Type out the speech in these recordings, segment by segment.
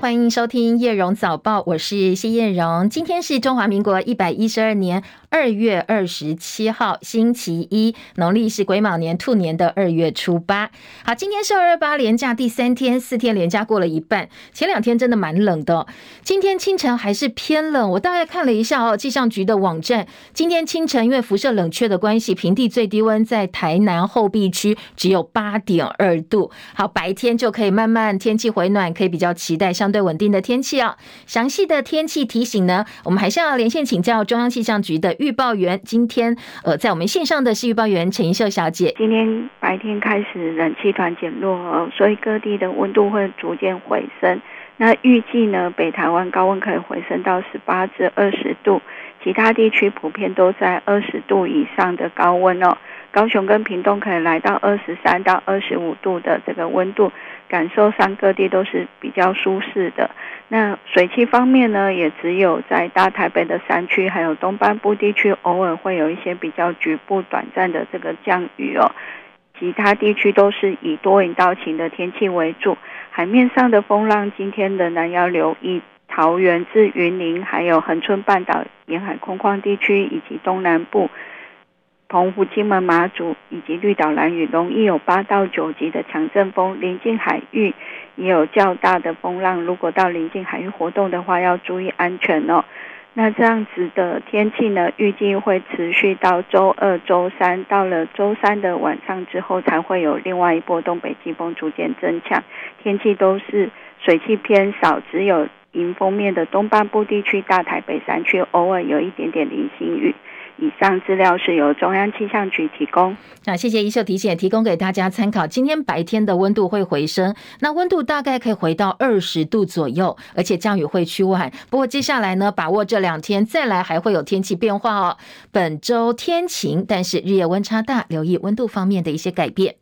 欢迎收听叶荣早报，我是谢叶荣。今天是中华民国一百一十二年二月二十七号，星期一，农历是癸卯年兔年的二月初八。好，今天是二二八连假第三天，四天连假过了一半，前两天真的蛮冷的。今天清晨还是偏冷，我大概看了一下哦，气象局的网站，今天清晨因为辐射冷却的关系，平地最低温在台南后壁区只有八点二度。好，白天就可以慢慢天气回暖，可以比较期待像对稳定的天气哦。详细的天气提醒呢，我们还是要连线请教中央气象局的预报员。今天呃，在我们线上的是预报员陈秀小姐。今天白天开始冷气团减弱，所以各地的温度会逐渐回升。那预计呢，北台湾高温可以回升到十八至二十度，其他地区普遍都在二十度以上的高温哦。高雄跟屏东可以来到二十三到二十五度的这个温度，感受上各地都是比较舒适的。那水汽方面呢，也只有在大台北的山区，还有东半部地区，偶尔会有一些比较局部短暂的这个降雨哦。其他地区都是以多云到晴的天气为主。海面上的风浪，今天仍然要留意桃园至云林，还有恒春半岛沿海空旷地区以及东南部。澎湖、金门、马祖以及绿岛、兰屿，容易有八到九级的强阵风，临近海域也有较大的风浪。如果到临近海域活动的话，要注意安全哦。那这样子的天气呢，预计会持续到周二、周三。到了周三的晚上之后，才会有另外一波东北季风逐渐增强，天气都是水汽偏少，只有迎风面的东半部地区、大台北山区偶尔有一点点零星雨。以上资料是由中央气象局提供。那谢谢一秀提醒，提供给大家参考。今天白天的温度会回升，那温度大概可以回到二十度左右，而且降雨会趋缓。不过接下来呢，把握这两天再来还会有天气变化哦。本周天晴，但是日夜温差大，留意温度方面的一些改变。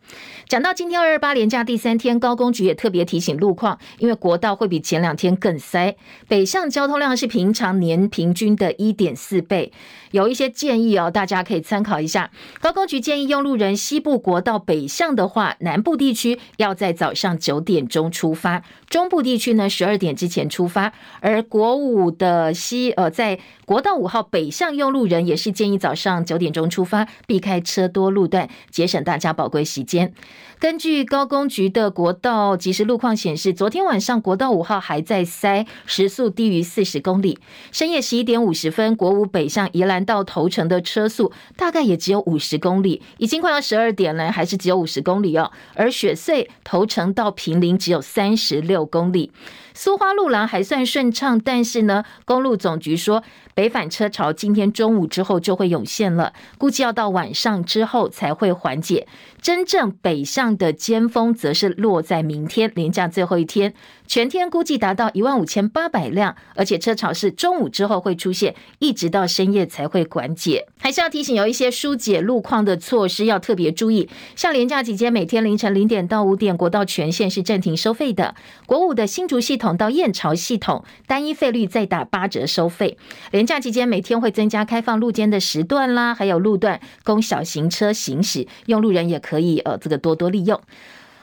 讲到今天二二八连假第三天，高工局也特别提醒路况，因为国道会比前两天更塞，北向交通量是平常年平均的一点四倍。有一些建议哦，大家可以参考一下。高公局建议用路人西部国道北向的话，南部地区要在早上九点钟出发，中部地区呢十二点之前出发。而国五的西呃，在国道五号北向用路人也是建议早上九点钟出发，避开车多路段，节省大家宝贵时间。根据高公局的国道即时路况显示，昨天晚上国道五号还在塞，时速低于四十公里。深夜十一点五十分，国五北向宜兰到头城的车速大概也只有五十公里，已经快要十二点了，还是只有五十公里哦。而雪穗头城到平陵只有三十六公里。苏花路廊还算顺畅，但是呢，公路总局说，北返车潮今天中午之后就会涌现了，估计要到晚上之后才会缓解。真正北向的尖峰则是落在明天连假最后一天，全天估计达到一万五千八百辆，而且车潮是中午之后会出现，一直到深夜才会缓解。还是要提醒，有一些疏解路况的措施要特别注意，像连假期间每天凌晨零点到五点，国道全线是暂停收费的。国五的新竹系统到燕巢系统，单一费率再打八折收费。连假期间每天会增加开放路肩的时段啦，还有路段供小型车行驶，用路人也可以呃这个多多利用。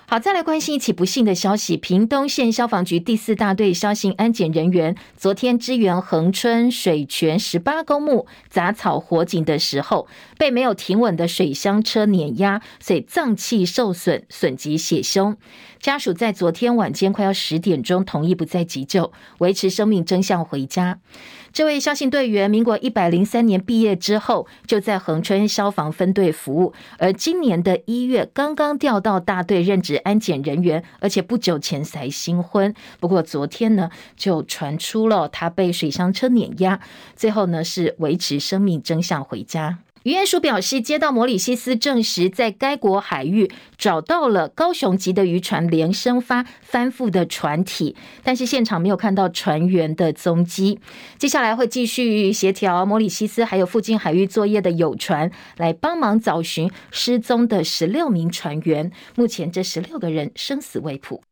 好，再来关心一起不幸的消息。屏东县消防局第四大队消防安检人员昨天支援恒春水泉十八公墓杂草火警的时候，被没有停稳的水箱车碾压，所以脏器受损，损及血胸。家属在昨天晚间快要十点钟同意不再急救，维持生命征象回家。这位消防队员，民国一百零三年毕业之后，就在恒春消防分队服务，而今年的一月刚刚调到大队任职安检人员，而且不久前才新婚。不过昨天呢，就传出了他被水箱车碾压，最后呢是维持生命征象回家。渔业署表示，接到摩里西斯证实，在该国海域找到了高雄籍的渔船连生发翻覆的船体，但是现场没有看到船员的踪迹。接下来会继续协调摩里西斯还有附近海域作业的友船，来帮忙找寻失踪的十六名船员。目前这十六个人生死未卜。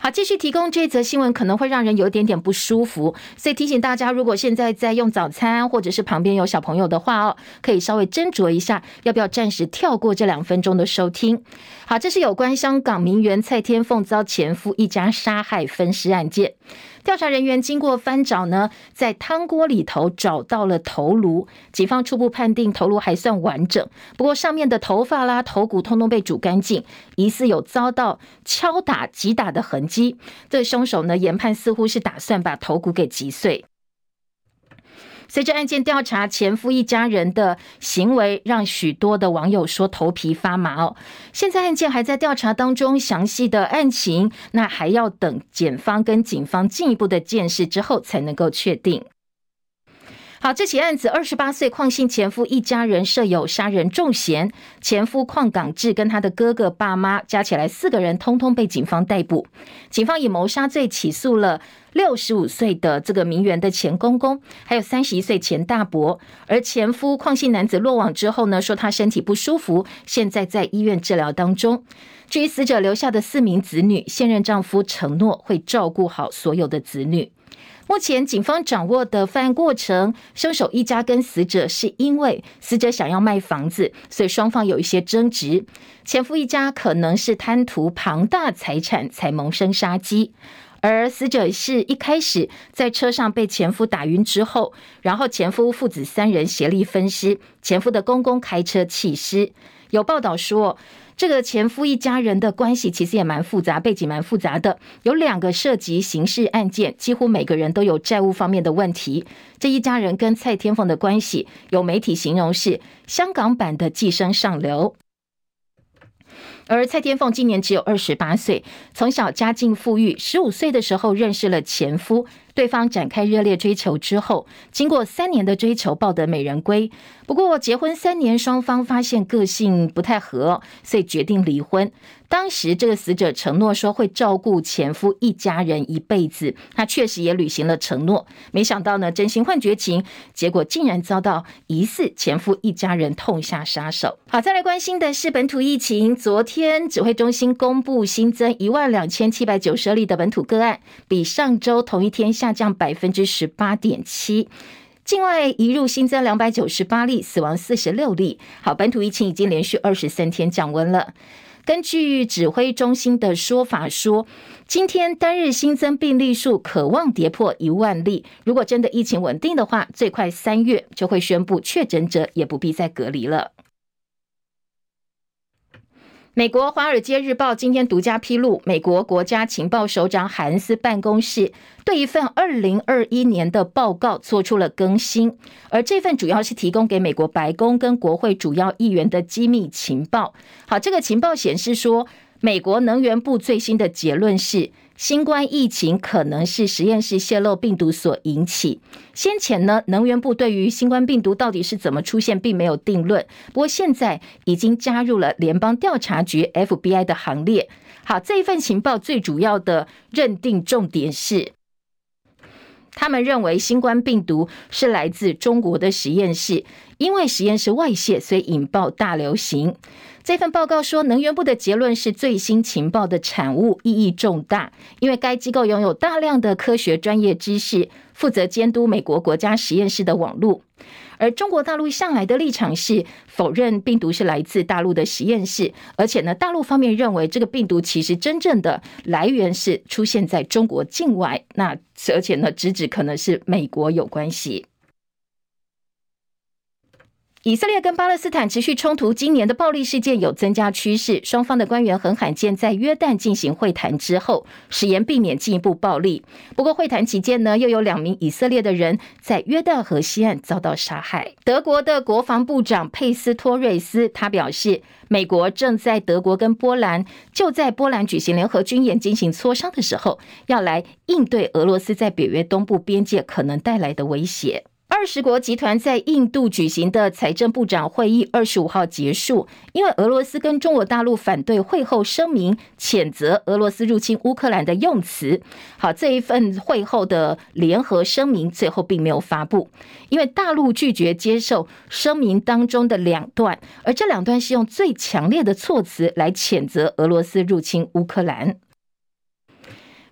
好，继续提供这则新闻可能会让人有一点点不舒服，所以提醒大家，如果现在在用早餐或者是旁边有小朋友的话哦，可以稍微斟酌一下，要不要暂时跳过这两分钟的收听。好，这是有关香港名媛蔡天凤遭前夫一家杀害分尸案件。调查人员经过翻找呢，在汤锅里头找到了头颅，警方初步判定头颅还算完整，不过上面的头发啦、头骨通通被煮干净，疑似有遭到敲打、击打的痕迹。这凶手呢，研判似乎是打算把头骨给击碎。随着案件调查，前夫一家人的行为让许多的网友说头皮发麻哦。现在案件还在调查当中，详细的案情那还要等检方跟警方进一步的见识之后才能够确定。好，这起案子，二十八岁邝姓前夫一家人设有杀人重嫌，前夫邝港志跟他的哥哥、爸妈加起来四个人，通通被警方逮捕。警方以谋杀罪起诉了六十五岁的这个名媛的前公公，还有三十一岁前大伯。而前夫邝姓男子落网之后呢，说他身体不舒服，现在在医院治疗当中。至于死者留下的四名子女，现任丈夫承诺会照顾好所有的子女。目前警方掌握的犯案过程，凶手一家跟死者是因为死者想要卖房子，所以双方有一些争执。前夫一家可能是贪图庞大财产才萌生杀机，而死者是一开始在车上被前夫打晕之后，然后前夫父子三人协力分尸，前夫的公公开车弃尸。有报道说，这个前夫一家人的关系其实也蛮复杂，背景蛮复杂的。有两个涉及刑事案件，几乎每个人都有债务方面的问题。这一家人跟蔡天凤的关系，有媒体形容是香港版的寄生上流。而蔡天凤今年只有二十八岁，从小家境富裕，十五岁的时候认识了前夫。对方展开热烈追求之后，经过三年的追求，抱得美人归。不过结婚三年，双方发现个性不太合，所以决定离婚。当时这个死者承诺说会照顾前夫一家人一辈子，他确实也履行了承诺。没想到呢，真心换绝情，结果竟然遭到疑似前夫一家人痛下杀手。好，再来关心的是本土疫情。昨天指挥中心公布新增一万两千七百九十例的本土个案，比上周同一天下。下降百分之十八点七，境外移入新增两百九十八例，死亡四十六例。好，本土疫情已经连续二十三天降温了。根据指挥中心的说法说，今天单日新增病例数可望跌破一万例。如果真的疫情稳定的话，最快三月就会宣布确诊者也不必再隔离了。美国《华尔街日报》今天独家披露，美国国家情报首长海恩斯办公室对一份二零二一年的报告做出了更新，而这份主要是提供给美国白宫跟国会主要议员的机密情报。好，这个情报显示说，美国能源部最新的结论是，新冠疫情可能是实验室泄漏病毒所引起。先前呢，能源部对于新冠病毒到底是怎么出现，并没有定论。不过现在已经加入了联邦调查局 FBI 的行列。好，这一份情报最主要的认定重点是，他们认为新冠病毒是来自中国的实验室，因为实验室外泄，所以引爆大流行。这份报告说，能源部的结论是最新情报的产物，意义重大，因为该机构拥有大量的科学专业知识，负责监督美国国家实验室的网络。而中国大陆向来的立场是否认病毒是来自大陆的实验室，而且呢，大陆方面认为这个病毒其实真正的来源是出现在中国境外，那而且呢，直指可能是美国有关系。以色列跟巴勒斯坦持续冲突，今年的暴力事件有增加趋势。双方的官员很罕见在约旦进行会谈之后，誓言避免进一步暴力。不过会谈期间呢，又有两名以色列的人在约旦河西岸遭到杀害。德国的国防部长佩斯托瑞斯他表示，美国正在德国跟波兰就在波兰举行联合军演进行磋商的时候，要来应对俄罗斯在北约东部边界可能带来的威胁。二十国集团在印度举行的财政部长会议二十五号结束，因为俄罗斯跟中国大陆反对会后声明谴责俄罗斯入侵乌克兰的用词。好，这一份会后的联合声明最后并没有发布，因为大陆拒绝接受声明当中的两段，而这两段是用最强烈的措辞来谴责俄罗斯入侵乌克兰。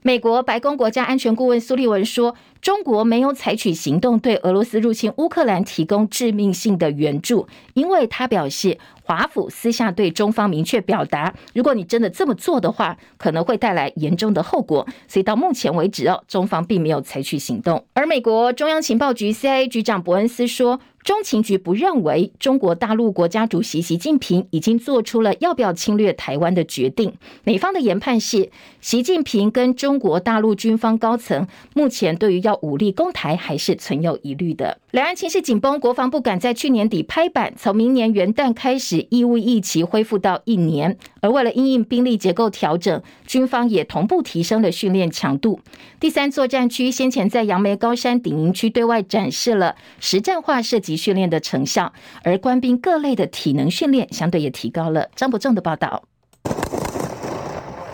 美国白宫国家安全顾问苏利文说，中国没有采取行动对俄罗斯入侵乌克兰提供致命性的援助，因为他表示，华府私下对中方明确表达，如果你真的这么做的话，可能会带来严重的后果。所以到目前为止哦，中方并没有采取行动。而美国中央情报局 CIA 局长伯恩斯说，中情局不认为中国大陆国家主席习近平已经做出了要不要侵略台湾的决定。美方的研判是，习近平跟中国大陆军方高层目前对于要武力攻台还是存有疑虑的。两岸情势紧绷，国防部赶在去年底拍板，从明年元旦开始义务役期恢复到一年。而为了因应兵力结构调整，军方也同步提升了训练强度。第三作战区先前在杨梅高山顶营区对外展示了实战化射击训练的成效，而官兵各类的体能训练相对也提高了。张伯仲的报道。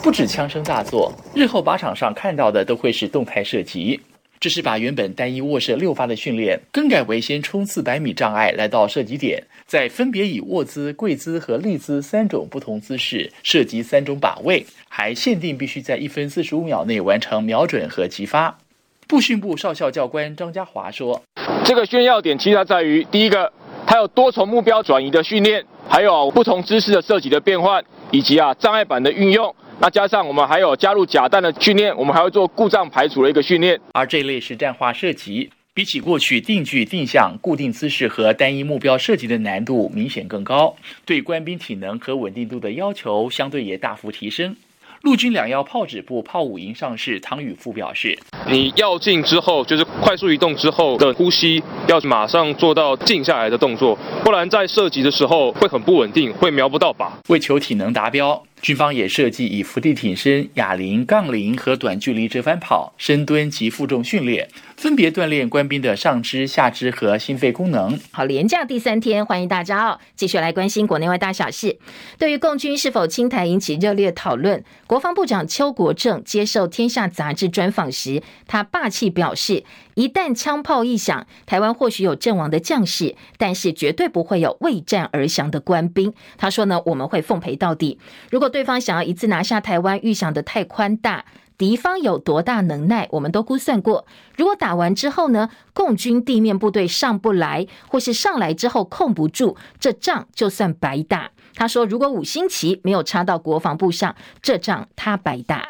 不止枪声大作，日后靶场上看到的都会是动态射击。这是把原本单一卧射六发的训练更改为先冲刺百米障碍来到射击点，再分别以卧姿、跪姿和立姿三种不同姿势射击三种靶位，还限定必须在一分四十五秒内完成瞄准和击发。步训部少校教官张家华说：“这个训练点其实在于，第一个，它有多重目标转移的训练，还有不同姿势的射击的变换，以及啊障碍板的运用。”那加上我们还有加入假弹的训练，我们还会做故障排除的一个训练。而这一类实战化射击，比起过去定距、定向、固定姿势和单一目标射击的难度明显更高，对官兵体能和稳定度的要求相对也大幅提升。陆军两幺炮指部炮五营上士汤宇富表示：“你要进之后，就是快速移动之后的呼吸，要马上做到静下来的动作，不然在射击的时候会很不稳定，会瞄不到靶。为求体能达标。”军方也设计以伏地挺身、哑铃、杠铃和短距离折返跑、深蹲及负重训练，分别锻炼官兵的上肢、下肢和心肺功能。好，连假第三天，欢迎大家哦，继续来关心国内外大小事。对于共军是否侵台引起热烈讨论，国防部长邱国正接受《天下》杂志专访时，他霸气表示。一旦枪炮一响，台湾或许有阵亡的将士，但是绝对不会有为战而降的官兵。他说呢，我们会奉陪到底。如果对方想要一次拿下台湾，预想得太宽大，敌方有多大能耐，我们都估算过。如果打完之后呢，共军地面部队上不来，或是上来之后控不住，这仗就算白打。他说，如果五星旗没有插到国防部上，这仗他白打。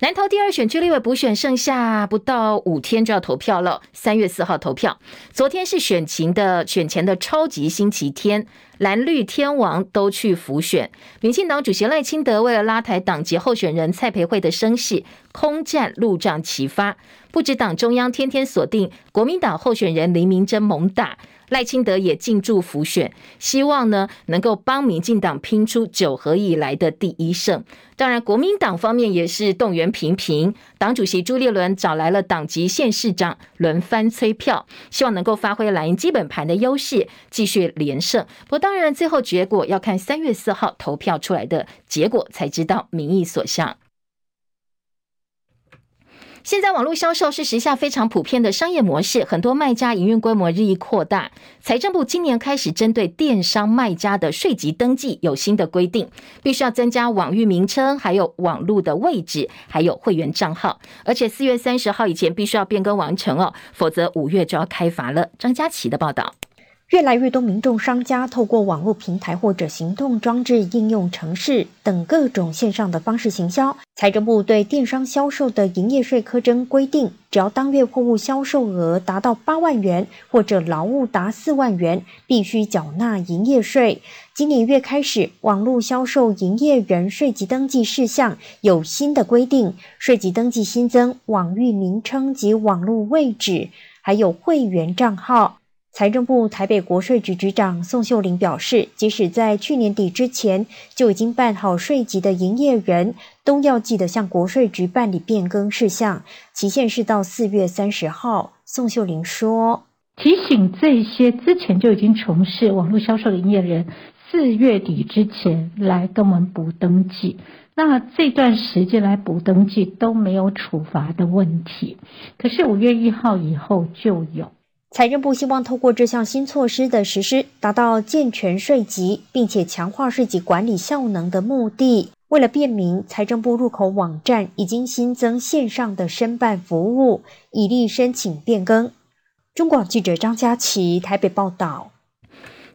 南投第二选区立委补选剩下不到五天就要投票了，三月四号投票。昨天是选情的选前的超级星期天，蓝绿天王都去浮选。民进党主席赖清德为了拉抬党籍候选人蔡培慧的声势，空战路障齐发，不止党中央天天锁定国民党候选人林明真猛打。赖清德也进驻浮选，希望呢能够帮民进党拼出九合以来的第一胜。当然，国民党方面也是动员频频，党主席朱立伦找来了党籍县市长轮番催票，希望能够发挥蓝营基本盘的优势，继续连胜。不过，当然最后结果要看三月四号投票出来的结果，才知道民意所向。现在网络销售是时下非常普遍的商业模式，很多卖家营运规模日益扩大。财政部今年开始针对电商卖家的税籍登记有新的规定，必须要增加网域名称，还有网络的位置，还有会员账号，而且四月三十号以前必须要变更完成哦，否则五月就要开罚了。张佳琪的报道。越来越多民众商家透过网络平台或者行动装置应用程式等各种线上的方式行销。财政部对电商销售的营业税课征规定，只要当月货物销售额达到八万元或者劳务达四万元，必须缴纳营业税。今年月开始，网络销售营业人税籍登记事项有新的规定，税籍登记新增网域名称及网络位置，还有会员账号。财政部台北国税局局长宋秀玲表示，即使在去年底之前就已经办好税籍的营业人，都要记得向国税局办理变更事项，期限是到四月三十号。宋秀玲说：“提醒这些之前就已经从事网络销售的营业人，四月底之前来跟我们补登记。那这段时间来补登记都没有处罚的问题，可是五月一号以后就有。”财政部希望透过这项新措施的实施，达到健全税级，并且强化税级管理效能的目的。为了便民，财政部入口网站已经新增线上的申办服务，以利申请变更。中广记者张佳琪台北报道。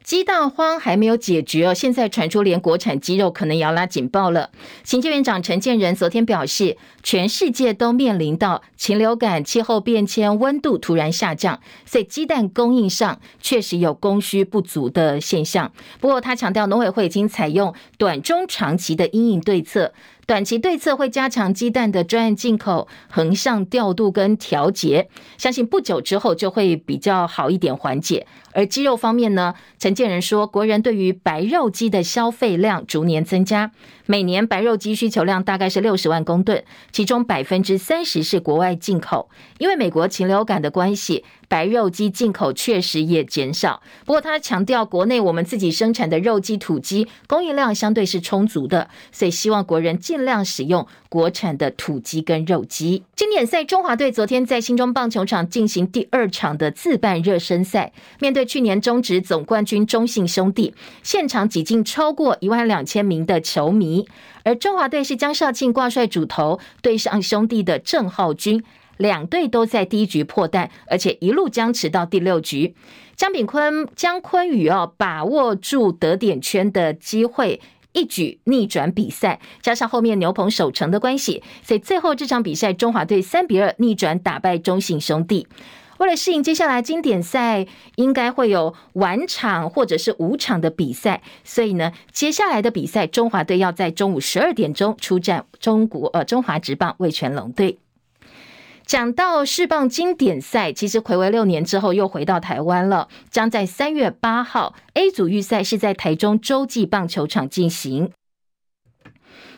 鸡蛋荒还没有解决哦，现在传出连国产鸡肉可能也要拉警报了。行政院长陈建仁昨天表示，全世界都面临到禽流感、气候变迁、温度突然下降，所以鸡蛋供应上确实有供需不足的现象。不过他强调，农委会已经采用短中长期的因应对策。短期对策会加强鸡蛋的专案进口、横向调度跟调节，相信不久之后就会比较好一点缓解。而鸡肉方面呢，陈建仁说，国人对于白肉鸡的消费量逐年增加，每年白肉鸡需求量大概是六十万公吨，其中百分之三十是国外进口，因为美国禽流感的关系。白肉鸡进口确实也减少，不过他强调，国内我们自己生产的肉鸡、土鸡供应量相对是充足的，所以希望国人尽量使用国产的土鸡跟肉鸡。经典赛中华队昨天在新庄棒球场进行第二场的自办热身赛，面对去年中职总冠军中信兄弟，现场挤进超过一万两千名的球迷，而中华队是江少庆挂帅主投，对上兄弟的郑浩均。两队都在第一局破蛋，而且一路僵持到第六局。江炳坤、江坤宇哦，把握住得点圈的机会，一举逆转比赛。加上后面牛棚守城的关系，所以最后这场比赛，中华队三比二逆转打败中信兄弟。为了适应接下来经典赛应该会有晚场或者是五场的比赛，所以呢，接下来的比赛，中华队要在中午十二点钟出战中国呃中华职棒味全龙队。讲到世棒经典赛，其实睽违六年之后又回到台湾了，将在三月八号 A 组预赛是在台中洲际棒球场进行。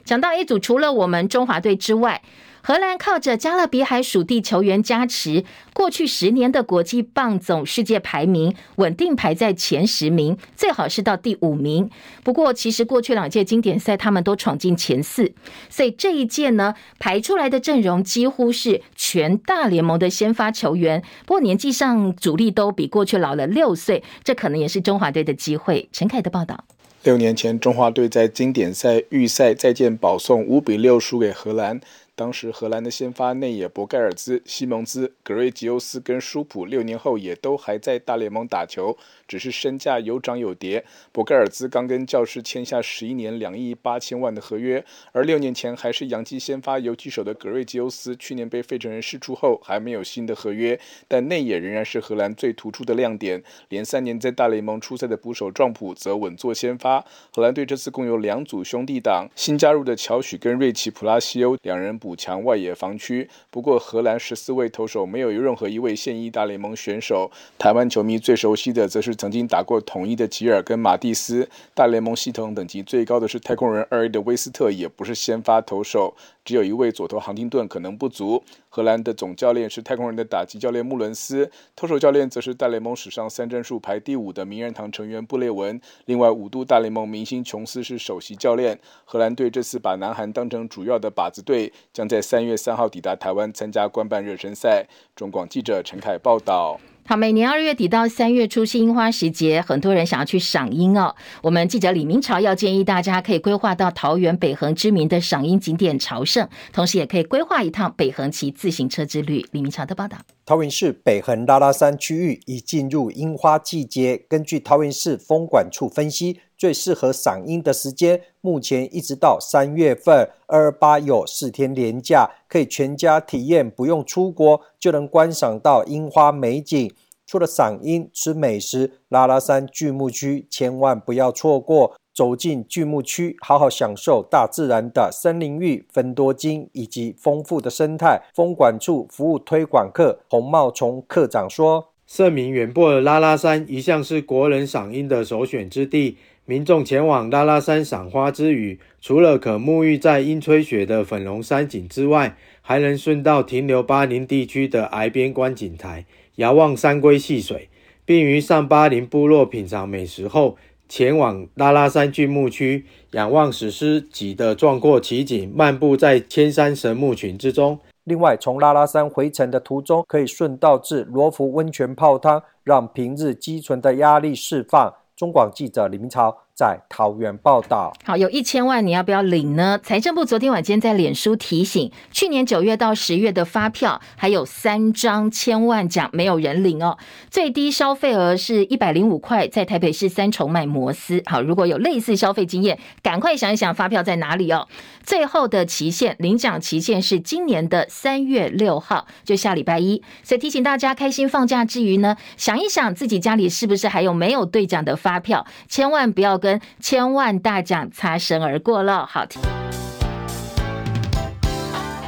讲到 A 组，除了我们中华队之外，荷兰靠着加勒比海属地球员加持，过去十年的国际棒总世界排名稳定排在前十名，最好是到第五名。不过，其实过去两届经典赛他们都闯进前四，所以这一届呢，排出来的阵容几乎是全大联盟的先发球员。不过年纪上主力都比过去老了六岁，这可能也是中华队的机会。陈凯的报道。六年前，中华队在经典赛预赛再见保送五比六输给荷兰。当时荷兰的先发内野博盖尔兹、西蒙兹、格瑞吉欧斯跟舒普六年后也都还在大联盟打球，只是身价有涨有跌。博盖尔兹刚跟教士签下十一年两亿八千万的合约，而六年前还是洋基先发游击手的格瑞吉欧斯，去年被费城人释出后还没有新的合约，但内野仍然是荷兰最突出的亮点。连三年在大联盟出赛的捕手壮普则稳坐先发。荷兰队这次共有两组兄弟党，新加入的乔许跟瑞奇普拉西欧两人补。五强外野防区，不过荷兰十四位投手没有任何一位现役大联盟选手。台湾球迷最熟悉的，则是曾经打过统一的吉尔跟马蒂斯。大联盟系统等级最高的是太空人二 A 的威斯特，也不是先发投手。只有一位左投杭丁顿可能不足。荷兰的总教练是太空人的打击教练穆伦斯，投手教练则是大联盟史上三振数排第五的名人堂成员布列文。另外五度大联盟明星琼斯是首席教练。荷兰队这次把南韩当成主要的靶子队，将在三月三号抵达台湾参加官办热身赛。中广记者陈凯报道。好，每年二月底到三月初是樱花时节，很多人想要去赏樱哦。我们记者李明朝要建议大家可以规划到桃园北横知名的赏樱景点朝圣，同时也可以规划一趟北横骑自行车之旅。李明朝的报道。桃园市北横拉拉山区域已进入樱花季节，根据桃园市风管处分析，最适合赏樱的时间，目前一直到三月份。二八有四天连假，可以全家体验，不用出国就能观赏到樱花美景。除了赏樱、吃美食，拉拉山巨木区千万不要错过。走进巨木区，好好享受大自然的森林浴、芬多精以及丰富的生态。风管处服务推广课洪茂从课长说：“盛名远播的拉拉山一向是国人赏樱的首选之地。民众前往拉拉山赏花之余，除了可沐浴在樱吹雪的粉龙山景之外，还能顺道停留巴陵地区的崖边观景台。”遥望山龟戏水，并于上巴陵部落品尝美食后，前往拉拉山巨木区，仰望史诗级的壮阔奇景，漫步在千山神木群之中。另外，从拉拉山回程的途中，可以顺道至罗浮温泉泡汤，让平日积存的压力释放。中广记者李明朝在桃园报道。好，有一千万，你要不要领呢？财政部昨天晚间在脸书提醒，去年九月到十月的发票还有三张千万奖没有人领哦。最低消费额是一百零五块，在台北市三重买摩斯。好，如果有类似消费经验，赶快想一想发票在哪里哦。最后的期限，领奖期限是今年的三月六号，就下礼拜一。所以提醒大家，开心放假之余呢，想一想自己家里是不是还有没有兑奖的发票，千万不要跟。跟千万大奖擦身而过了，好听。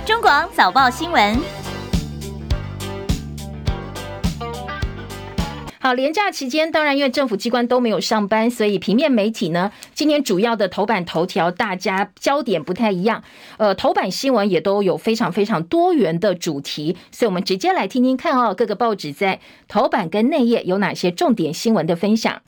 中广早报新闻，好，连假期间，当然因为政府机关都没有上班，所以平面媒体呢，今天主要的头版头条，大家焦点不太一样。呃，头版新闻也都有非常非常多元的主题，所以我们直接来听听看哦，各个报纸在头版跟内页有哪些重点新闻的分享。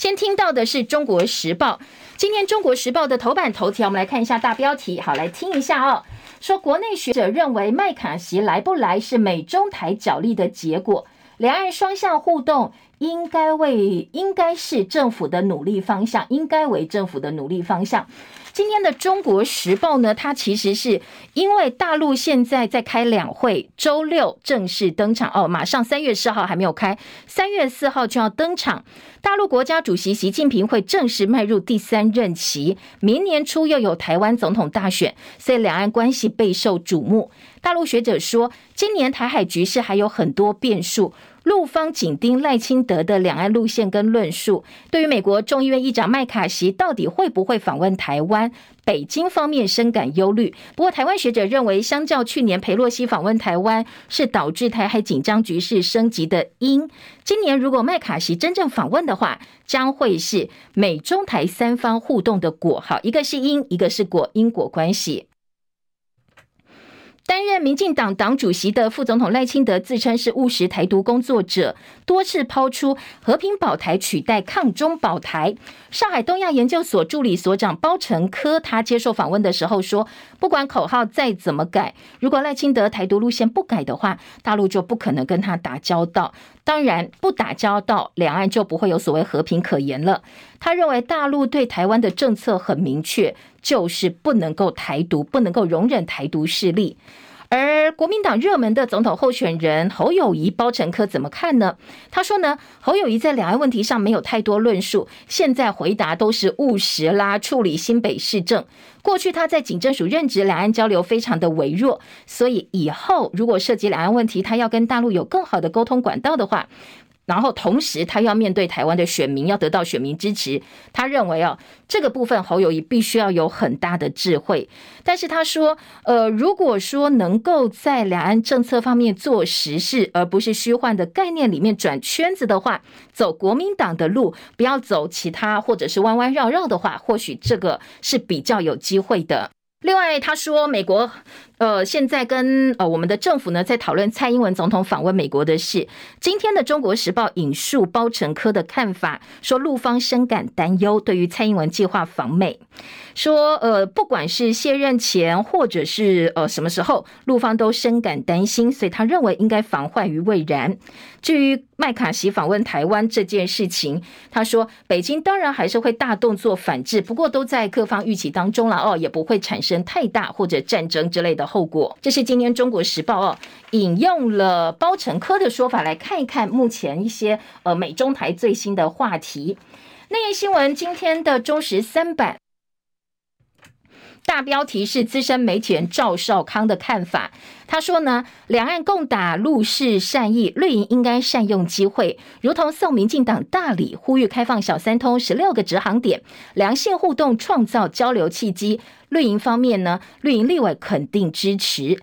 先听到的是《中国时报》，今天《中国时报》的头版头条，我们来看一下大标题。好，来听一下哦。说国内学者认为麦卡锡来不来是美中台角力的结果，两岸双向互动应该为应该是政府的努力方向，应该为政府的努力方向。今天的《中国时报》呢，它其实是因为大陆现在在开两会，周六正式登场哦，马上三月四号还没有开，三月四号就要登场。大陆国家主席习近平会正式迈入第三任期，明年初又有台湾总统大选，所以两岸关系备受瞩目。大陆学者说，今年台海局势还有很多变数。陆方紧盯赖清德的两岸路线跟论述，对于美国众议院议长麦卡锡到底会不会访问台湾，北京方面深感忧虑。不过，台湾学者认为，相较去年裴洛西访问台湾，是导致台海紧张局势升级的因。今年如果麦卡锡真正访问的话，将会是美中台三方互动的果。好，一个是因，一个是果，因果关系。担任民进党党主席的副总统赖清德自称是务实台独工作者，多次抛出和平保台取代抗中保台。上海东亚研究所助理所长包成科他接受访问的时候说：“不管口号再怎么改，如果赖清德台独路线不改的话，大陆就不可能跟他打交道。当然，不打交道，两岸就不会有所谓和平可言了。”他认为大陆对台湾的政策很明确。就是不能够台独，不能够容忍台独势力。而国民党热门的总统候选人侯友谊、包成科怎么看呢？他说呢，侯友谊在两岸问题上没有太多论述，现在回答都是务实啦，处理新北市政。过去他在警政署任职，两岸交流非常的微弱，所以以后如果涉及两岸问题，他要跟大陆有更好的沟通管道的话。然后同时，他要面对台湾的选民，要得到选民支持。他认为哦，这个部分侯友谊必须要有很大的智慧。但是他说，呃，如果说能够在两岸政策方面做实事，而不是虚幻的概念里面转圈子的话，走国民党的路，不要走其他或者是弯弯绕绕的话，或许这个是比较有机会的。另外，他说美国呃现在跟呃我们的政府呢在讨论蔡英文总统访问美国的事。今天的《中国时报》引述包成科的看法，说陆方深感担忧，对于蔡英文计划访美，说呃不管是卸任前或者是呃什么时候，陆方都深感担心，所以他认为应该防患于未然。至于麦卡锡访问台湾这件事情，他说北京当然还是会大动作反制，不过都在各方预期当中了哦，也不会产生太大或者战争之类的后果。这是今天《中国时报》哦引用了包成科的说法来看一看目前一些呃美中台最新的话题。内页新闻今天的中时三版。大标题是资深媒体人赵少康的看法。他说呢，两岸共打陆氏善意，绿营应该善用机会，如同送民进党大礼，呼吁开放小三通十六个直航点，良性互动，创造交流契机。绿营方面呢，绿营立委肯定支持。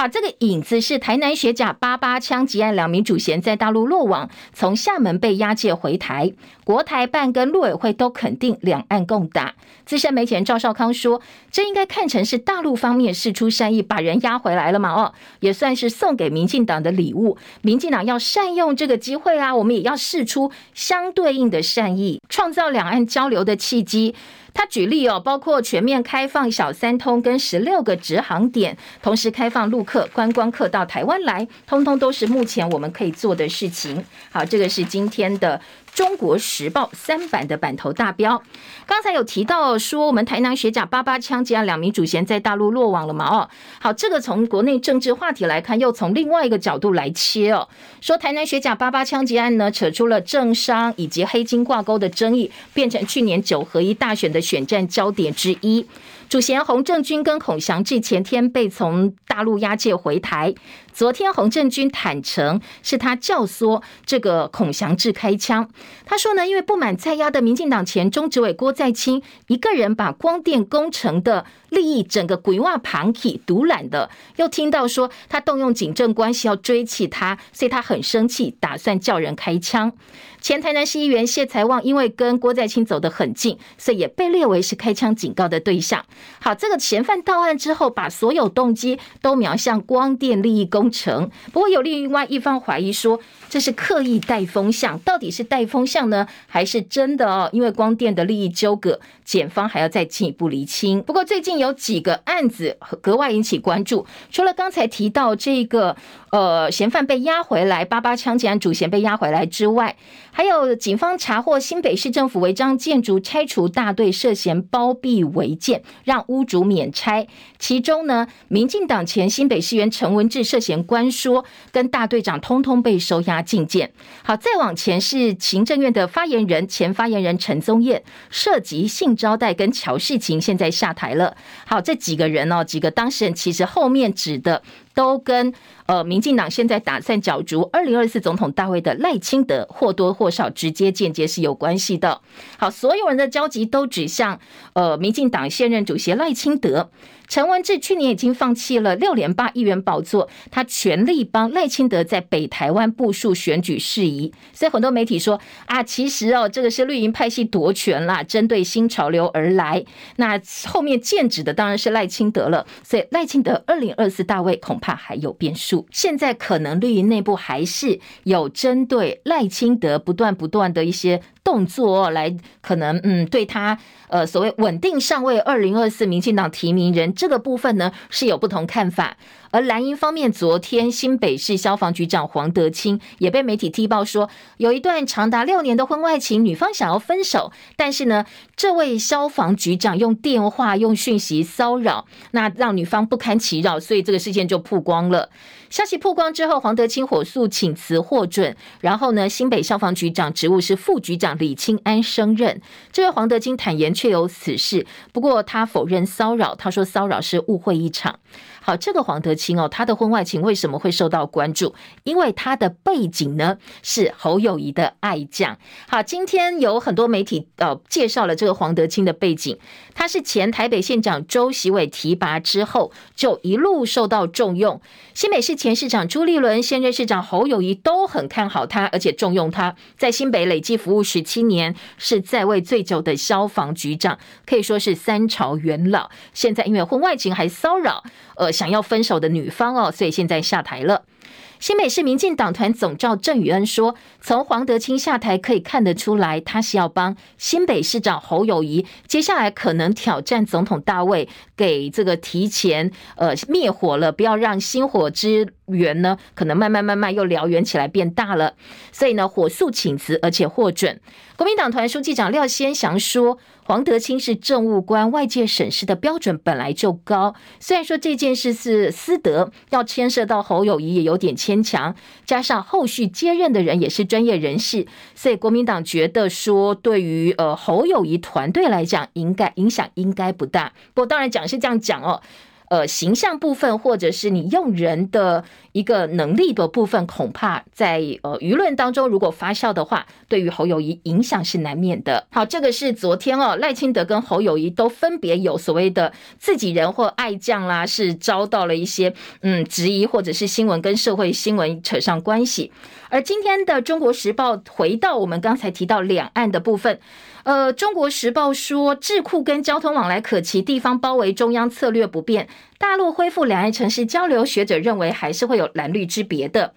好，这个影子是台南学甲八八枪击案，两名主嫌在大陆落网，从厦门被押解回台。国台办跟陆委会都肯定两岸共打。资深媒体人赵少康说，这应该看成是大陆方面释出善意，把人押回来了嘛？哦，也算是送给民进党的礼物。民进党要善用这个机会啊，我们也要释出相对应的善意，创造两岸交流的契机。他举例哦，包括全面开放小三通跟十六个直航点，同时开放陆客、观光客到台湾来，通通都是目前我们可以做的事情。好，这个是今天的中国时报三版的版头大标。刚才有提到说，我们台南学甲八八枪击案两名主嫌在大陆落网了嘛？哦，好，这个从国内政治话题来看，又从另外一个角度来切哦，说台南学甲八八枪击案呢，扯出了政商以及黑金挂钩的争议，变成去年九合一大选的选战焦点之一。主嫌洪正军跟孔祥志前天被从大陆押解回台。昨天洪正军坦诚是他教唆这个孔祥志开枪。他说呢，因为不满在押的民进党前中执委郭在清一个人把光电工程的利益整个规划旁体独揽的，又听到说他动用警政关系要追缉他，所以他很生气，打算叫人开枪。前台南市议员谢才旺因为跟郭在清走得很近，所以也被列为是开枪警告的对象。好，这个嫌犯到案之后，把所有动机都瞄向光电利益工程。不过有另外一方怀疑说，这是刻意带风向，到底是带风向呢，还是真的哦？因为光电的利益纠葛，检方还要再进一步厘清。不过最近有几个案子格外引起关注，除了刚才提到这个。呃，嫌犯被押回来，八八枪击案主嫌被押回来之外，还有警方查获新北市政府违章建筑拆除大队涉嫌包庇违建，让屋主免拆。其中呢，民进党前新北市议员陈文志涉嫌关说，跟大队长通通被收押觐见。好，再往前是行政院的发言人前发言人陈宗彦涉及性招待跟乔世琴，现在下台了。好，这几个人哦，几个当事人其实后面指的。都跟呃，民进党现在打算角逐二零二四总统大位的赖清德或多或少直接间接是有关系的。好，所有人的交集都指向呃，民进党现任主席赖清德。陈文志去年已经放弃了六连霸议员宝座，他全力帮赖清德在北台湾部署选举事宜，所以很多媒体说啊，其实哦，这个是绿营派系夺权啦，针对新潮流而来。那后面剑指的当然是赖清德了，所以赖清德二零二四大位恐怕还有变数。现在可能绿营内部还是有针对赖清德不断不断的一些。动作来可能嗯，对他呃所谓稳定上位二零二四民进党提名人这个部分呢，是有不同看法。而蓝营方面，昨天新北市消防局长黄德清也被媒体踢爆说，有一段长达六年的婚外情，女方想要分手，但是呢，这位消防局长用电话用讯息骚扰，那让女方不堪其扰，所以这个事件就曝光了。消息曝光之后，黄德清火速请辞获准，然后呢，新北消防局长职务是副局长李清安升任。这位黄德清坦言确有此事，不过他否认骚扰，他说骚扰是误会一场。好，这个黄德清哦，他的婚外情为什么会受到关注？因为他的背景呢是侯友宜的爱将。好，今天有很多媒体呃介绍了这个黄德清的背景，他是前台北县长周锡玮提拔之后，就一路受到重用。新北市前市长朱立伦、现任市长侯友宜都很看好他，而且重用他，在新北累计服务十七年，是在位最久的消防局长，可以说是三朝元老。现在因为婚外情还骚扰，呃。想要分手的女方哦，所以现在下台了。新北市民进党团总召郑宇恩说：“从黄德清下台可以看得出来，他是要帮新北市长侯友谊接下来可能挑战总统大卫，给这个提前呃灭火了，不要让星火之源呢可能慢慢慢慢又燎原起来变大了。所以呢，火速请辞，而且获准。国民党团书记长廖先祥说。”黄德清是政务官，外界审视的标准本来就高。虽然说这件事是私德，要牵涉到侯友谊也有点牵强。加上后续接任的人也是专业人士，所以国民党觉得说，对于呃侯友谊团队来讲，应该影响应该不大。不过当然讲是这样讲哦。呃，形象部分或者是你用人的一个能力的部分，恐怕在呃舆论当中如果发酵的话，对于侯友谊影响是难免的。好，这个是昨天哦，赖清德跟侯友谊都分别有所谓的自己人或爱将啦，是遭到了一些嗯质疑，或者是新闻跟社会新闻扯上关系。而今天的《中国时报》回到我们刚才提到两岸的部分。呃，《中国时报》说，智库跟交通往来可期，地方包围中央策略不变。大陆恢复两岸城市交流，学者认为还是会有蓝绿之别的。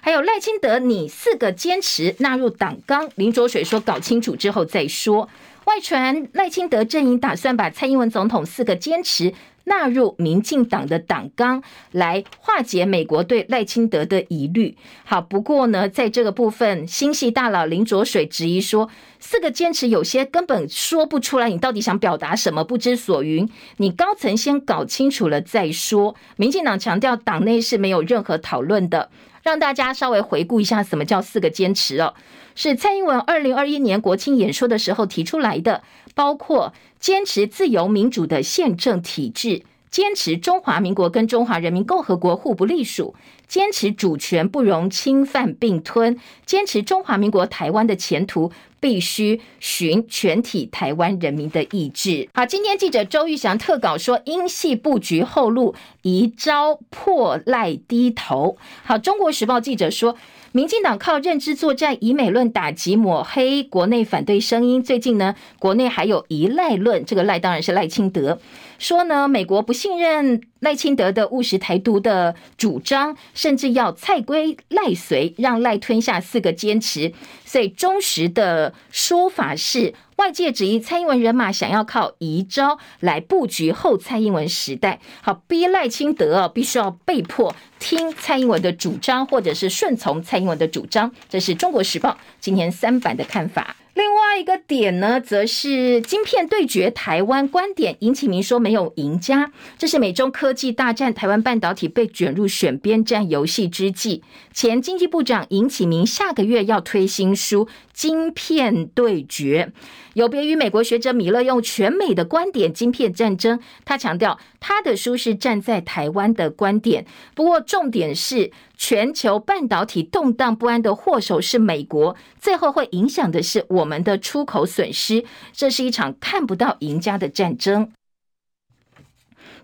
还有赖清德你四个坚持纳入党纲，林卓水说搞清楚之后再说。外传赖清德阵营打算把蔡英文总统四个坚持纳入民进党的党纲，来化解美国对赖清德的疑虑。好，不过呢，在这个部分，新系大佬林卓水质疑说，四个坚持有些根本说不出来，你到底想表达什么？不知所云。你高层先搞清楚了再说。民进党强调，党内是没有任何讨论的。让大家稍微回顾一下，什么叫四个坚持哦？是蔡英文二零二一年国庆演说的时候提出来的，包括坚持自由民主的宪政体制，坚持中华民国跟中华人民共和国互不隶属，坚持主权不容侵犯并吞，坚持中华民国台湾的前途必须循全体台湾人民的意志。好，今天记者周玉祥特稿说，英系布局后路，一朝破赖低头。好，中国时报记者说。民进党靠认知作战、以美论打击抹黑国内反对声音。最近呢，国内还有一赖论，这个赖当然是赖清德，说呢，美国不信任赖清德的务实台独的主张，甚至要蔡归赖随，让赖吞下四个坚持。所以忠实的说法是，外界质疑蔡英文人马想要靠移招来布局后蔡英文时代，好逼赖清德必须要被迫听蔡英文的主张，或者是顺从蔡英文的主张。这是中国时报今天三版的看法。另外一个点呢，则是晶片对决台湾观点，尹启明说没有赢家。这是美中科技大战，台湾半导体被卷入选边站游戏之际，前经济部长尹启明下个月要推新书《晶片对决》。有别于美国学者米勒用全美的观点，晶片战争，他强调他的书是站在台湾的观点。不过重点是，全球半导体动荡不安的祸首是美国，最后会影响的是我们的出口损失。这是一场看不到赢家的战争。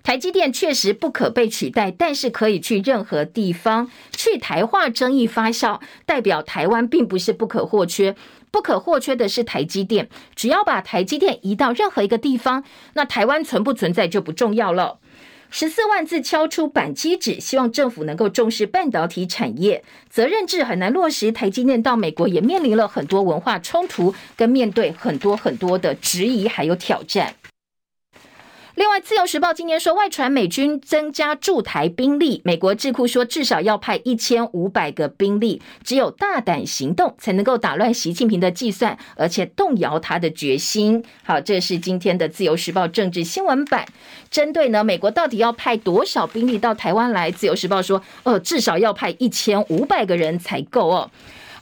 台积电确实不可被取代，但是可以去任何地方。去台化争议发酵，代表台湾并不是不可或缺。不可或缺的是台积电，只要把台积电移到任何一个地方，那台湾存不存在就不重要了。十四万字敲出扳机指，希望政府能够重视半导体产业，责任制很难落实。台积电到美国也面临了很多文化冲突，跟面对很多很多的质疑还有挑战。另外，《自由时报》今天说，外传美军增加驻台兵力，美国智库说至少要派一千五百个兵力，只有大胆行动才能够打乱习近平的计算，而且动摇他的决心。好，这是今天的《自由时报》政治新闻版，针对呢美国到底要派多少兵力到台湾来，《自由时报》说，呃，至少要派一千五百个人才够哦。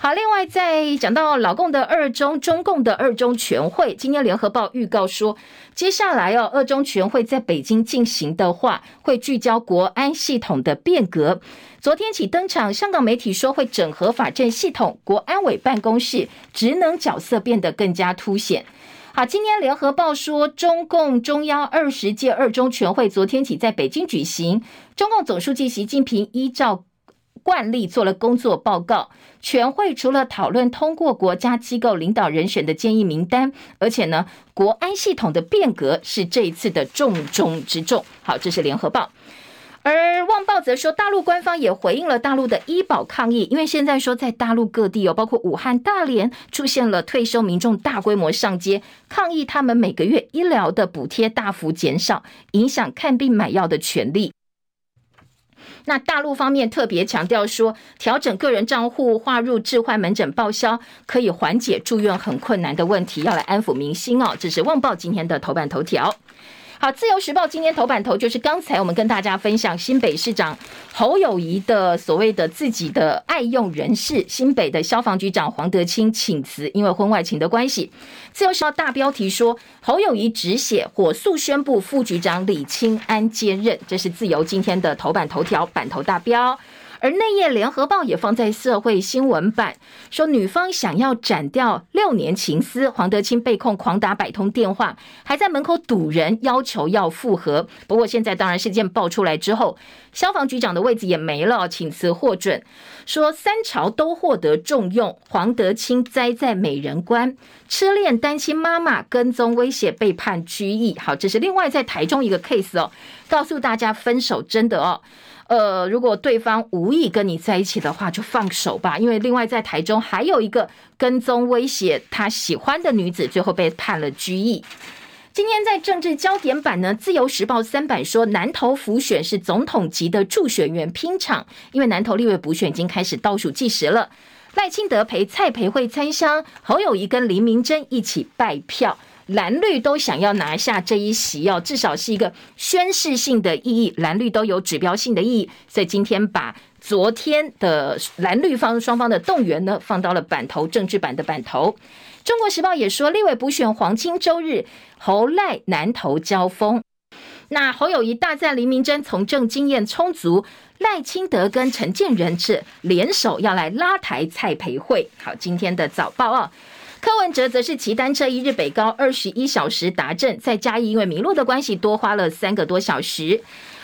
好，另外在讲到老共的二中，中共的二中全会，今天联合报预告说，接下来哦，二中全会在北京进行的话，会聚焦国安系统的变革。昨天起登场，香港媒体说会整合法政系统，国安委办公室职能角色变得更加凸显。好，今天联合报说，中共中央二十届二中全会昨天起在北京举行，中共总书记习近平依照。惯例做了工作报告，全会除了讨论通过国家机构领导人选的建议名单，而且呢，国安系统的变革是这一次的重中之重。好，这是联合报，而《旺报》则说，大陆官方也回应了大陆的医保抗议，因为现在说在大陆各地有包括武汉、大连出现了退休民众大规模上街抗议，他们每个月医疗的补贴大幅减少，影响看病买药的权利。那大陆方面特别强调说，调整个人账户划入置换门诊报销，可以缓解住院很困难的问题，要来安抚民心哦。这是《旺报》今天的头版头条。好，自由时报今天头版头就是刚才我们跟大家分享新北市长侯友宜的所谓的自己的爱用人士，新北的消防局长黄德清请辞，因为婚外情的关系。自由时报大标题说侯友宜止血，火速宣布副局长李清安接任，这是自由今天的头版头条版头大标。而内页联合报也放在社会新闻版，说女方想要斩掉六年情丝，黄德清被控狂打百通电话，还在门口堵人，要求要复合。不过现在当然事件爆出来之后，消防局长的位置也没了，请辞获准，说三朝都获得重用，黄德清栽在美人关，痴恋单亲妈妈跟踪威胁被判拘役。好，这是另外在台中一个 case 哦，告诉大家分手真的哦。呃，如果对方无意跟你在一起的话，就放手吧。因为另外在台中还有一个跟踪威胁他喜欢的女子，最后被判了拘役。今天在政治焦点版呢，《自由时报》三版说，南投浮选是总统级的助选员拼场，因为南投立委补选已经开始倒数计时了。赖清德陪蔡培慧参商，侯友谊跟林明珍一起拜票。蓝绿都想要拿下这一席哦，至少是一个宣示性的意义。蓝绿都有指标性的意义，所以今天把昨天的蓝绿方双方的动员呢，放到了版头政治版的版头。中国时报也说，立委补选黄金周日，侯赖南投交锋。那侯友谊大赞林明溱从政经验充足，赖清德跟陈建仁是联手要来拉抬蔡培慧。好，今天的早报啊。柯文哲则是骑单车一日北高二十一小时达阵，在嘉义因为迷路的关系多花了三个多小时。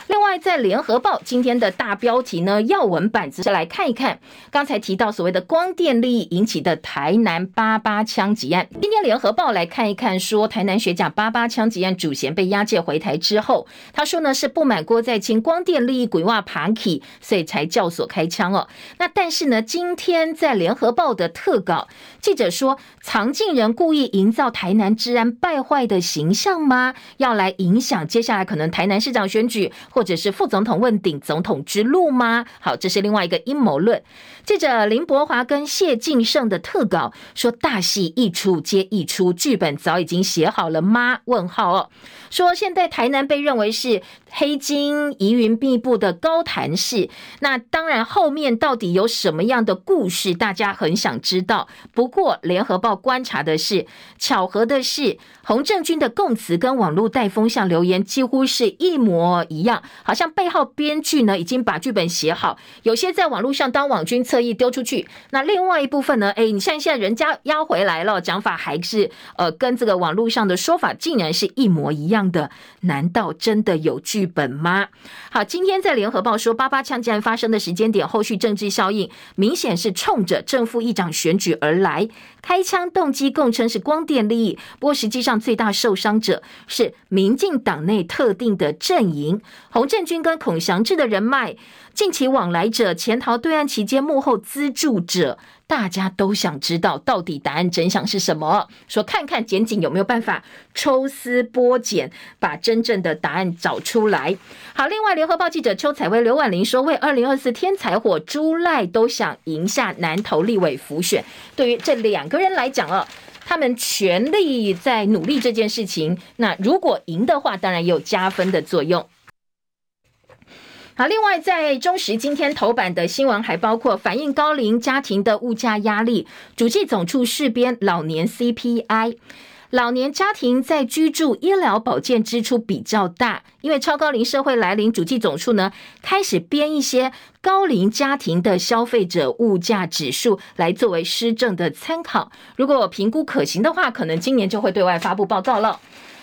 另外，在联合报今天的大标题呢，要闻版子来看一看，刚才提到所谓的光电利益引起的台南八八枪击案。今天联合报来看一看，说台南学甲八八枪击案主嫌被押解回台之后，他说呢是不满郭在清光电利益鬼话爬起，所以才教唆开枪哦。那但是呢，今天在联合报的特稿，记者说藏镜人故意营造台南治安败坏的形象吗？要来影响接下来可能台南市长选举。或者是副总统问鼎总统之路吗？好，这是另外一个阴谋论。记者林伯华跟谢晋胜的特稿说，大戏一出接一出，剧本早已经写好了吗？问号哦。说现在台南被认为是黑金疑云密布的高谈市，那当然后面到底有什么样的故事，大家很想知道。不过联合报观察的是，巧合的是，洪正军的供词跟网络带风向留言几乎是一模一样。好像背后编剧呢已经把剧本写好，有些在网络上当网军侧翼丢出去，那另外一部分呢？哎，你像现在人家押回来了，讲法还是呃跟这个网络上的说法竟然是一模一样的，难道真的有剧本吗？好，今天在联合报说八八枪击案发生的时间点，后续政治效应明显是冲着正副议长选举而来，开枪动机供称是光电利益，不过实际上最大受伤者是民进党内特定的阵营。洪振军跟孔祥志的人脉，近期往来者，潜逃对岸期间幕后资助者，大家都想知道到底答案真相是什么？说看看检警有没有办法抽丝剥茧，把真正的答案找出来。好，另外联合报记者邱采薇、刘婉玲说，为二零二四天才火，朱赖都想赢下南投立委浮选。对于这两个人来讲啊，他们全力在努力这件事情。那如果赢的话，当然有加分的作用。好，另外在中时今天头版的新闻还包括反映高龄家庭的物价压力，主计总处事编老年 CPI，老年家庭在居住、医疗保健支出比较大，因为超高龄社会来临，主计总处呢开始编一些高龄家庭的消费者物价指数来作为施政的参考，如果评估可行的话，可能今年就会对外发布报告了。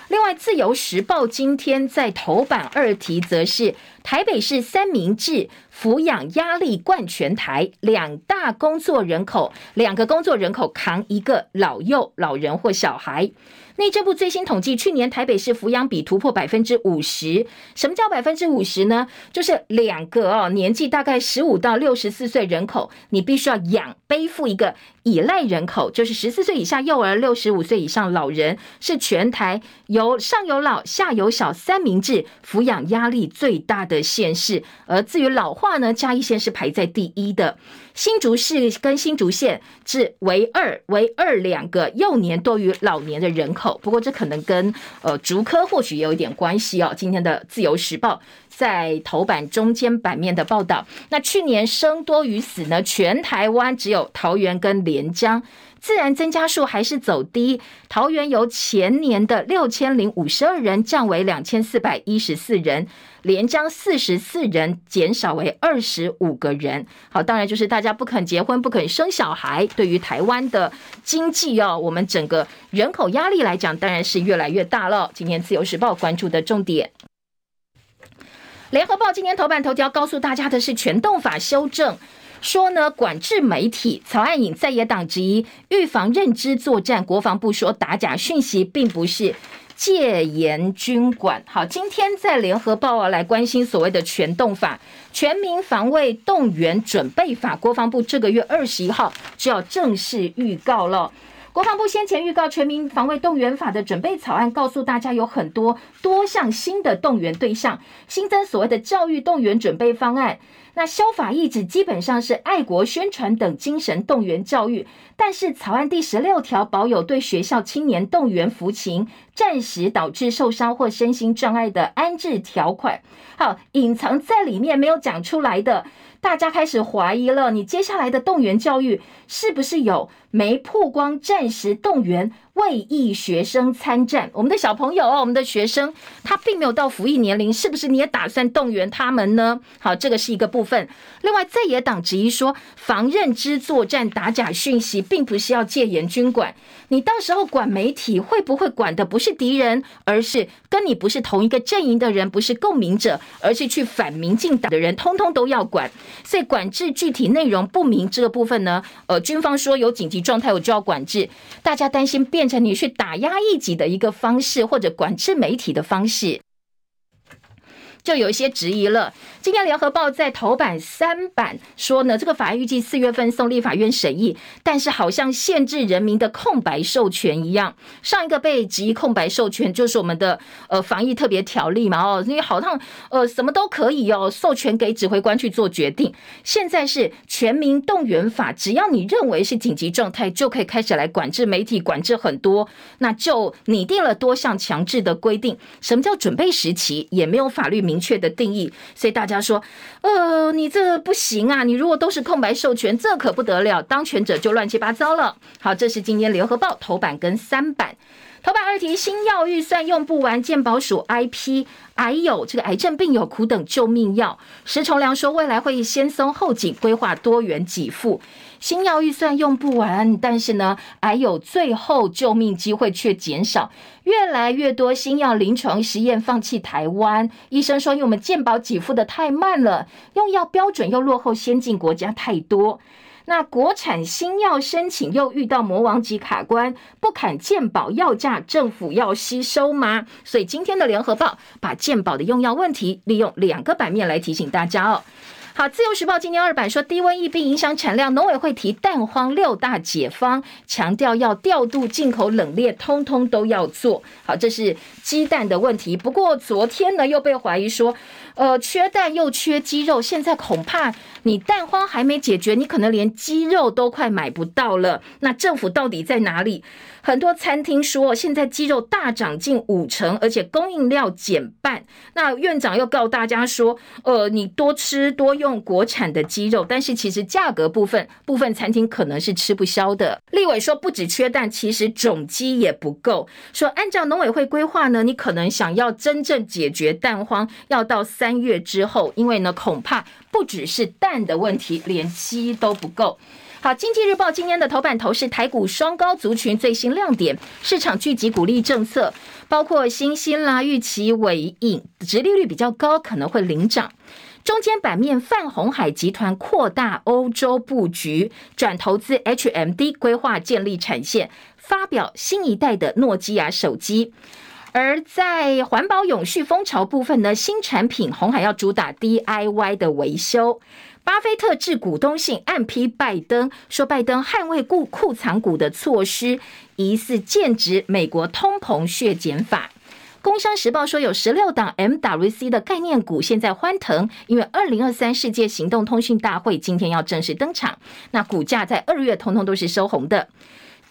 另外，《自由时报》今天在头版二题则是台北市三明治抚养压力冠全台，两大工作人口，两个工作人口扛一个老幼老人或小孩。内政部最新统计，去年台北市抚养比突破百分之五十。什么叫百分之五十呢？就是两个哦，年纪大概十五到六十四岁人口，你必须要养背负一个依赖人口，就是十四岁以下幼儿、六十五岁以上老人，是全台由上有老下有小三明治抚养压力最大的县市。而至于老化呢，嘉义县是排在第一的。新竹市跟新竹县是唯二唯二两个幼年多于老年的人口，不过这可能跟呃竹科或许也有一点关系哦。今天的自由时报在头版中间版面的报道，那去年生多于死呢？全台湾只有桃园跟连江。自然增加数还是走低，桃园由前年的六千零五十二人降为两千四百一十四人，连江四十四人减少为二十五个人。好，当然就是大家不肯结婚、不肯生小孩，对于台湾的经济哦，我们整个人口压力来讲，当然是越来越大了。今天自由时报关注的重点，联合报今天头版头条告诉大家的是全动法修正。说呢，管制媒体草案引在野党质疑预防认知作战，国防部说打假讯息并不是戒严军管。好，今天在联合报啊来关心所谓的全动法、全民防卫动员准备法，国防部这个月二十一号就要正式预告了。国防部先前预告《全民防卫动员法》的准备草案，告诉大家有很多多项新的动员对象，新增所谓的教育动员准备方案。那修法意旨基本上是爱国宣传等精神动员教育，但是草案第十六条保有对学校青年动员服勤、战时导致受伤或身心障碍的安置条款。好，隐藏在里面没有讲出来的，大家开始怀疑了。你接下来的动员教育是不是有没曝光战时动员？为役学生参战，我们的小朋友，我们的学生，他并没有到服役年龄，是不是你也打算动员他们呢？好，这个是一个部分。另外，在野党质疑说，防认知作战打假讯息，并不是要戒严军管。你到时候管媒体，会不会管的不是敌人，而是跟你不是同一个阵营的人，不是共鸣者，而是去反民进党的人，通通都要管。所以管制具体内容不明这个部分呢，呃，军方说有紧急状态，我就要管制，大家担心变。成你去打压异己的一个方式，或者管制媒体的方式。就有一些质疑了。今天联合报在头版三版说呢，这个法案预计四月份送立法院审议，但是好像限制人民的空白授权一样。上一个被质疑空白授权就是我们的呃防疫特别条例嘛，哦，因为好像呃什么都可以哦，授权给指挥官去做决定。现在是全民动员法，只要你认为是紧急状态，就可以开始来管制媒体，管制很多，那就拟定了多项强制的规定。什么叫准备时期？也没有法律明。明确的定义，所以大家说，呃，你这不行啊！你如果都是空白授权，这可不得了，当权者就乱七八糟了。好，这是今天联合报头版跟三版。头版二题：新药预算用不完，健保署 IP，癌友这个癌症病友苦等救命药。石崇良说，未来会先松后紧，规划多元给付。新药预算用不完，但是呢，还有最后救命机会却减少，越来越多新药临床实验放弃台湾。医生说，因为我们健保给付的太慢了，用药标准又落后先进国家太多。那国产新药申请又遇到魔王级卡关，不砍健保药价，政府要吸收吗？所以今天的联合报把健保的用药问题利用两个版面来提醒大家哦。好，自由时报今天二版说低温疫病影响产量，农委会提蛋荒六大解方，强调要调度进口冷链，通通都要做好。这是鸡蛋的问题，不过昨天呢又被怀疑说。呃，缺蛋又缺鸡肉，现在恐怕你蛋荒还没解决，你可能连鸡肉都快买不到了。那政府到底在哪里？很多餐厅说，现在鸡肉大涨近五成，而且供应量减半。那院长又告大家说，呃，你多吃多用国产的鸡肉，但是其实价格部分，部分餐厅可能是吃不消的。立委说，不止缺蛋，其实种鸡也不够。说按照农委会规划呢，你可能想要真正解决蛋荒，要到三月之后，因为呢，恐怕不只是蛋的问题，连鸡都不够。好，经济日报今天的头版头是台股双高族群最新亮点，市场聚集鼓励政策，包括新兴啦、预期尾影，殖利率比较高，可能会领涨。中间版面，泛红海集团扩大欧洲布局，转投资 HMD，规划建立产线，发表新一代的诺基亚手机。而在环保永续风潮部分呢，新产品红海要主打 DIY 的维修。巴菲特致股东信暗批拜登，说拜登捍卫库库藏股的措施疑似剑指美国通膨削减法。工商时报说有十六档 MWC 的概念股现在欢腾，因为二零二三世界行动通讯大会今天要正式登场，那股价在二月通通都是收红的。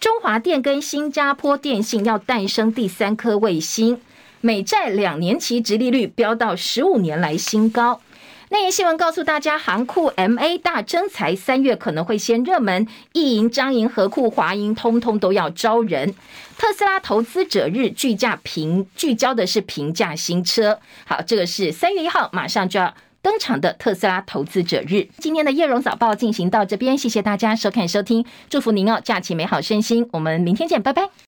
中华电跟新加坡电信要诞生第三颗卫星，美债两年期殖利率飙到十五年来新高。内页新闻告诉大家，行库 MA 大征才，三月可能会先热门，意银、彰银、合库、华银通通都要招人。特斯拉投资者日聚价平聚焦的是平价新车。好，这个是三月一号马上就要登场的特斯拉投资者日。今天的叶荣早报进行到这边，谢谢大家收看收听，祝福您哦，假期美好身心，我们明天见，拜拜。